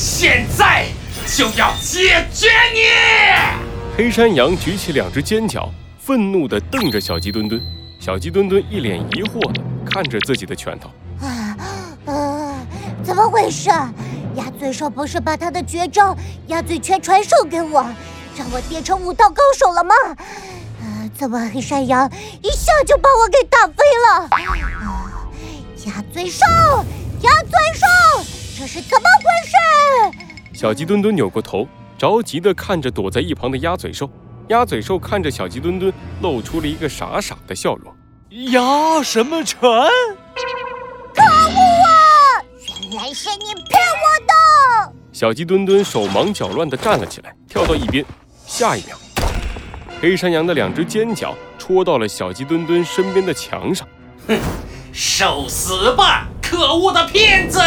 现在就要解决你！黑山羊举起两只尖角，愤怒地瞪着小鸡墩墩。小鸡墩墩一脸疑惑地看着自己的拳头。啊，呃，怎么回事？鸭嘴兽不是把他的绝招鸭嘴拳传授给我，让我变成武道高手了吗？呃，怎么黑山羊一下就把我给打飞了？啊，鸭嘴兽，鸭嘴兽，这是怎么回事？小鸡墩墩扭过头，着急地看着躲在一旁的鸭嘴兽。鸭嘴兽看着小鸡墩墩，露出了一个傻傻的笑容。鸭什么拳？可恶啊！原来是你骗我的！小鸡墩墩手忙脚乱地站了起来，跳到一边。下一秒，黑山羊的两只尖角戳到了小鸡墩墩身边的墙上。哼，受死吧，可恶的骗子！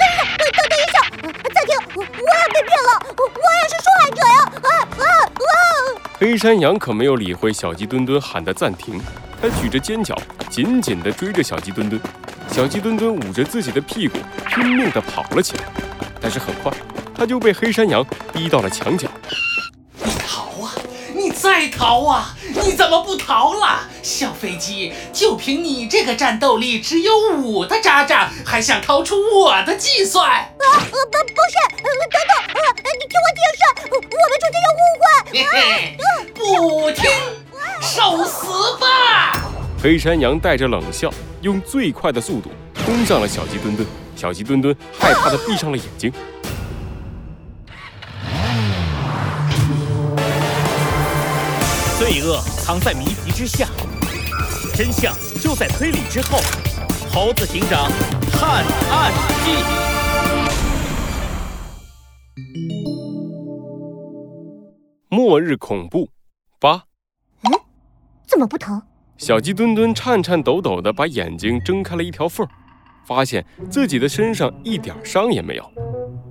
等等一下，暂停！我也被骗了，我也是受害者呀！啊啊啊！黑山羊可没有理会小鸡墩墩喊的暂停，它举着尖角，紧紧地追着小鸡墩墩。小鸡墩墩捂着自己的屁股，拼命地跑了起来。但是很快，它就被黑山羊逼到了墙角。你逃啊！你再逃啊！你怎么不逃了？小飞机，就凭你这个战斗力只有五的渣渣，还想逃出我的计算？啊，呃，不，不是，等等，呃，你听我解释，我们中间有误会。嘿嘿，不听，受死吧！黑山羊带着冷笑，用最快的速度冲向了小鸡墩墩。小鸡墩墩害怕的闭上了眼睛。罪恶藏在谜题之下，真相就在推理之后。猴子警长探案记：末日恐怖八。嗯？怎么不疼？小鸡墩墩颤颤抖抖的把眼睛睁开了一条缝，发现自己的身上一点伤也没有。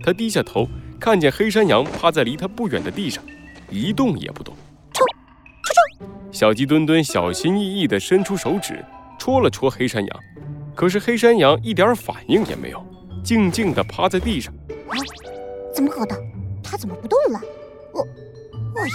他低下头，看见黑山羊趴在离他不远的地上，一动也不动。小鸡墩墩小心翼翼地伸出手指，戳了戳黑山羊，可是黑山羊一点反应也没有，静静地趴在地上。啊？怎么搞的？它怎么不动了？我我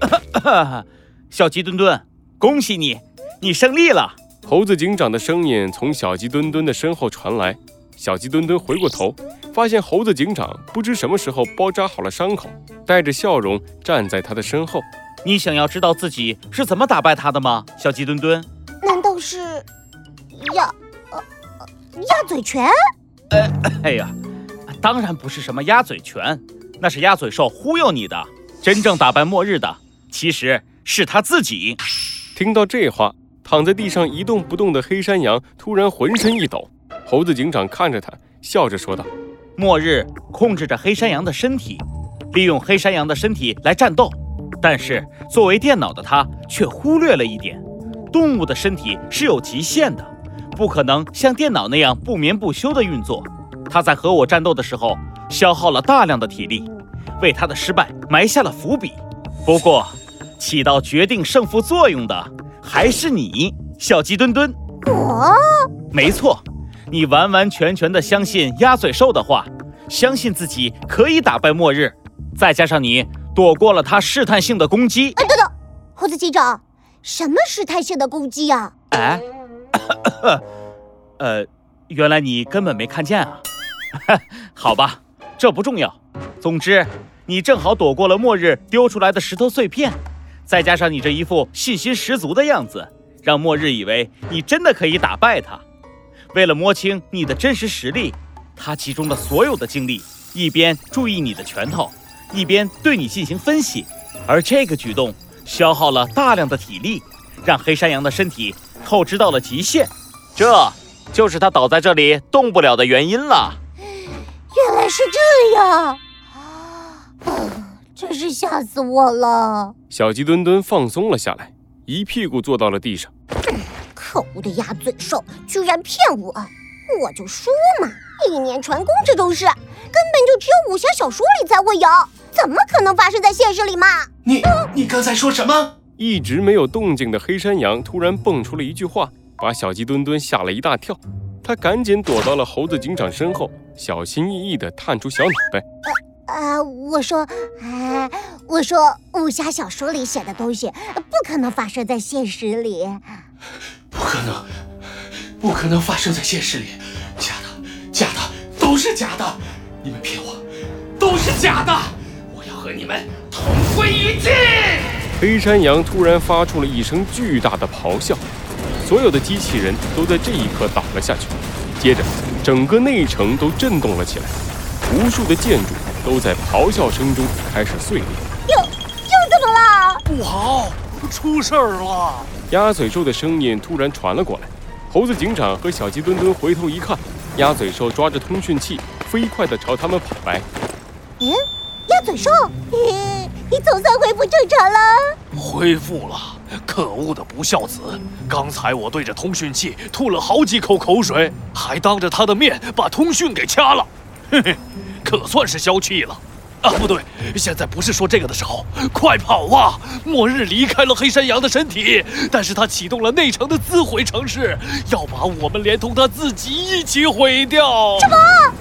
赢了！小鸡墩墩，恭喜你，你胜利了！猴子警长的声音从小鸡墩墩的身后传来。小鸡墩墩回过头，发现猴子警长不知什么时候包扎好了伤口，带着笑容站在他的身后。你想要知道自己是怎么打败他的吗，小鸡墩墩？难道是鸭呃鸭嘴拳？哎，哎呀，当然不是什么鸭嘴拳，那是鸭嘴兽忽悠你的。真正打败末日的，其实是他自己。听到这话，躺在地上一动不动的黑山羊突然浑身一抖。猴子警长看着他，笑着说道：“末日控制着黑山羊的身体，利用黑山羊的身体来战斗。但是作为电脑的他，却忽略了一点：动物的身体是有极限的，不可能像电脑那样不眠不休的运作。他在和我战斗的时候，消耗了大量的体力，为他的失败埋下了伏笔。不过，起到决定胜负作用的还是你，小鸡墩墩。我，没错。”你完完全全的相信鸭嘴兽的话，相信自己可以打败末日，再加上你躲过了他试探性的攻击。哎，等等，猴子警长，什么试探性的攻击呀？哎，呃，原来你根本没看见啊。好吧，这不重要。总之，你正好躲过了末日丢出来的石头碎片，再加上你这一副信心十足的样子，让末日以为你真的可以打败他。为了摸清你的真实实力，他集中了所有的精力，一边注意你的拳头，一边对你进行分析。而这个举动消耗了大量的体力，让黑山羊的身体透支到了极限。这就是它倒在这里动不了的原因了。原来是这样啊！真是吓死我了。小鸡墩墩放松了下来，一屁股坐到了地上。可恶的鸭嘴兽，居然骗我！我就说嘛，一年传功这种事，根本就只有武侠小说里才会有，怎么可能发生在现实里嘛？你你刚才说什么？一直没有动静的黑山羊突然蹦出了一句话，把小鸡墩墩吓了一大跳。他赶紧躲到了猴子警长身后，小心翼翼地探出小脑袋。啊，我说，哎，我说，武侠小说里写的东西不可能发生在现实里，不可能，不可能发生在现实里，都是假的，你们骗我，都是假的，我要和你们同归于尽！黑山羊突然发出了一声巨大的咆哮，所有的机器人都在这一刻倒了下去，接着整个内城都震动了起来，无数的建筑。都在咆哮声中开始碎裂。又又怎么了？不好，出事儿了！鸭嘴兽的声音突然传了过来。猴子警长和小鸡墩墩回头一看，鸭嘴兽抓着通讯器，飞快地朝他们跑来。嗯，鸭嘴兽，你你总算恢复正常了。恢复了。可恶的不孝子！刚才我对着通讯器吐了好几口口水，还当着他的面把通讯给掐了。嘿嘿。可算是消气了，啊，不对，现在不是说这个的时候，快跑啊！末日离开了黑山羊的身体，但是他启动了内城的自毁城市，要把我们连同他自己一起毁掉。什么？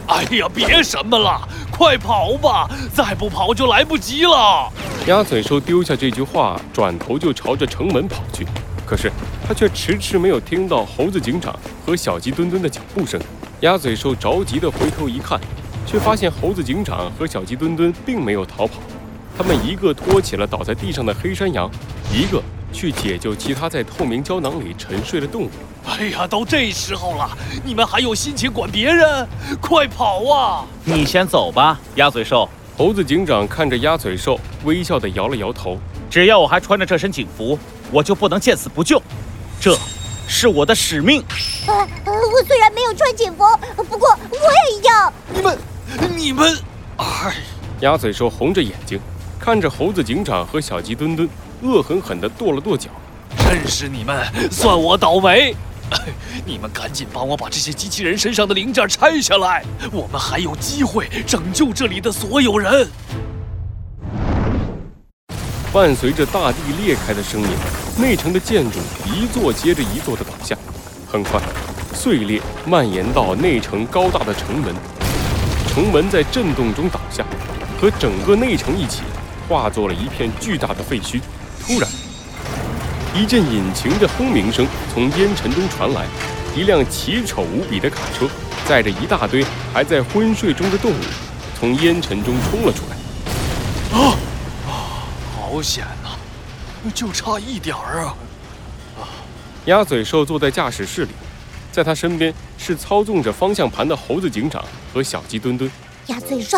哎呀，别什么了，快跑吧！再不跑就来不及了。鸭嘴兽丢下这句话，转头就朝着城门跑去，可是他却迟迟没有听到猴子警长和小鸡墩墩的脚步声。鸭嘴兽着急地回头一看。却发现猴子警长和小鸡墩墩并没有逃跑，他们一个拖起了倒在地上的黑山羊，一个去解救其他在透明胶囊里沉睡的动物。哎呀，都这时候了，你们还有心情管别人？快跑啊！你先走吧，鸭嘴兽。猴子警长看着鸭嘴兽，微笑地摇了摇头。只要我还穿着这身警服，我就不能见死不救，这是我的使命。啊，我虽然没有穿警服，不过我也一样。你们。你们，哎！鸭嘴兽红着眼睛看着猴子警长和小鸡墩墩，恶狠狠地跺了跺脚。真是你们，算我倒霉！你们赶紧帮我把这些机器人身上的零件拆下来，我们还有机会拯救这里的所有人。伴随着大地裂开的声音，内城的建筑一座接着一座的倒下，很快，碎裂蔓延到内城高大的城门。城门在震动中倒下，和整个内城一起化作了一片巨大的废墟。突然，一阵引擎的轰鸣声从烟尘中传来，一辆奇丑无比的卡车载着一大堆还在昏睡中的动物，从烟尘中冲了出来。啊啊！好险呐，就差一点儿啊！啊！鸭嘴兽坐在驾驶室里。在他身边是操纵着方向盘的猴子警长和小鸡墩墩。鸭嘴兽，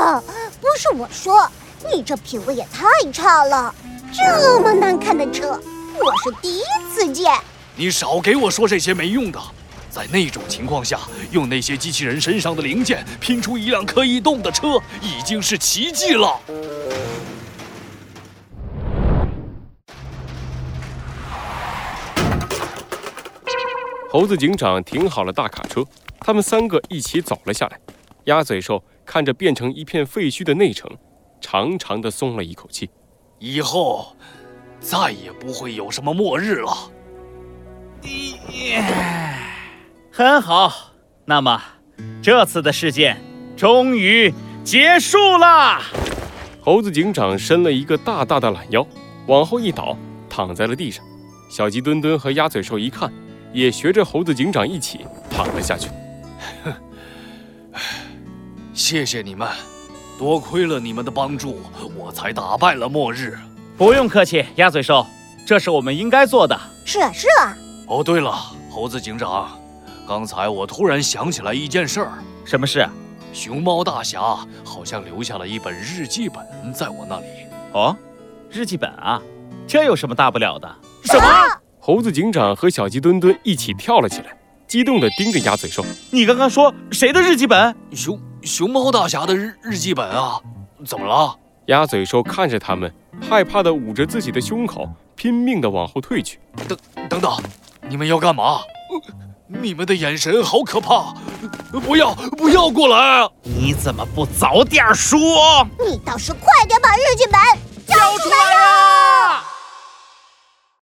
不是我说，你这品味也太差了！这么难看的车，我是第一次见。你少给我说这些没用的。在那种情况下，用那些机器人身上的零件拼出一辆可以动的车，已经是奇迹了。猴子警长停好了大卡车，他们三个一起走了下来。鸭嘴兽看着变成一片废墟的内城，长长的松了一口气。以后再也不会有什么末日了。很好，那么这次的事件终于结束啦。猴子警长伸了一个大大的懒腰，往后一倒，躺在了地上。小鸡墩墩和鸭嘴兽一看。也学着猴子警长一起躺了下去。哼，谢谢你们，多亏了你们的帮助，我才打败了末日。不用客气，鸭嘴兽，这是我们应该做的。是啊，是啊。哦，对了，猴子警长，刚才我突然想起来一件事儿。什么事？熊猫大侠好像留下了一本日记本在我那里。哦，日记本啊，这有什么大不了的？什么？猴子警长和小鸡墩墩一起跳了起来，激动地盯着鸭嘴兽。你刚刚说谁的日记本？熊熊猫大侠的日日记本啊？怎么了？鸭嘴兽看着他们，害怕地捂着自己的胸口，拼命地往后退去。等等等，你们要干嘛？你们的眼神好可怕！不要不要过来！你怎么不早点说？你倒是快点把日记本交出来呀！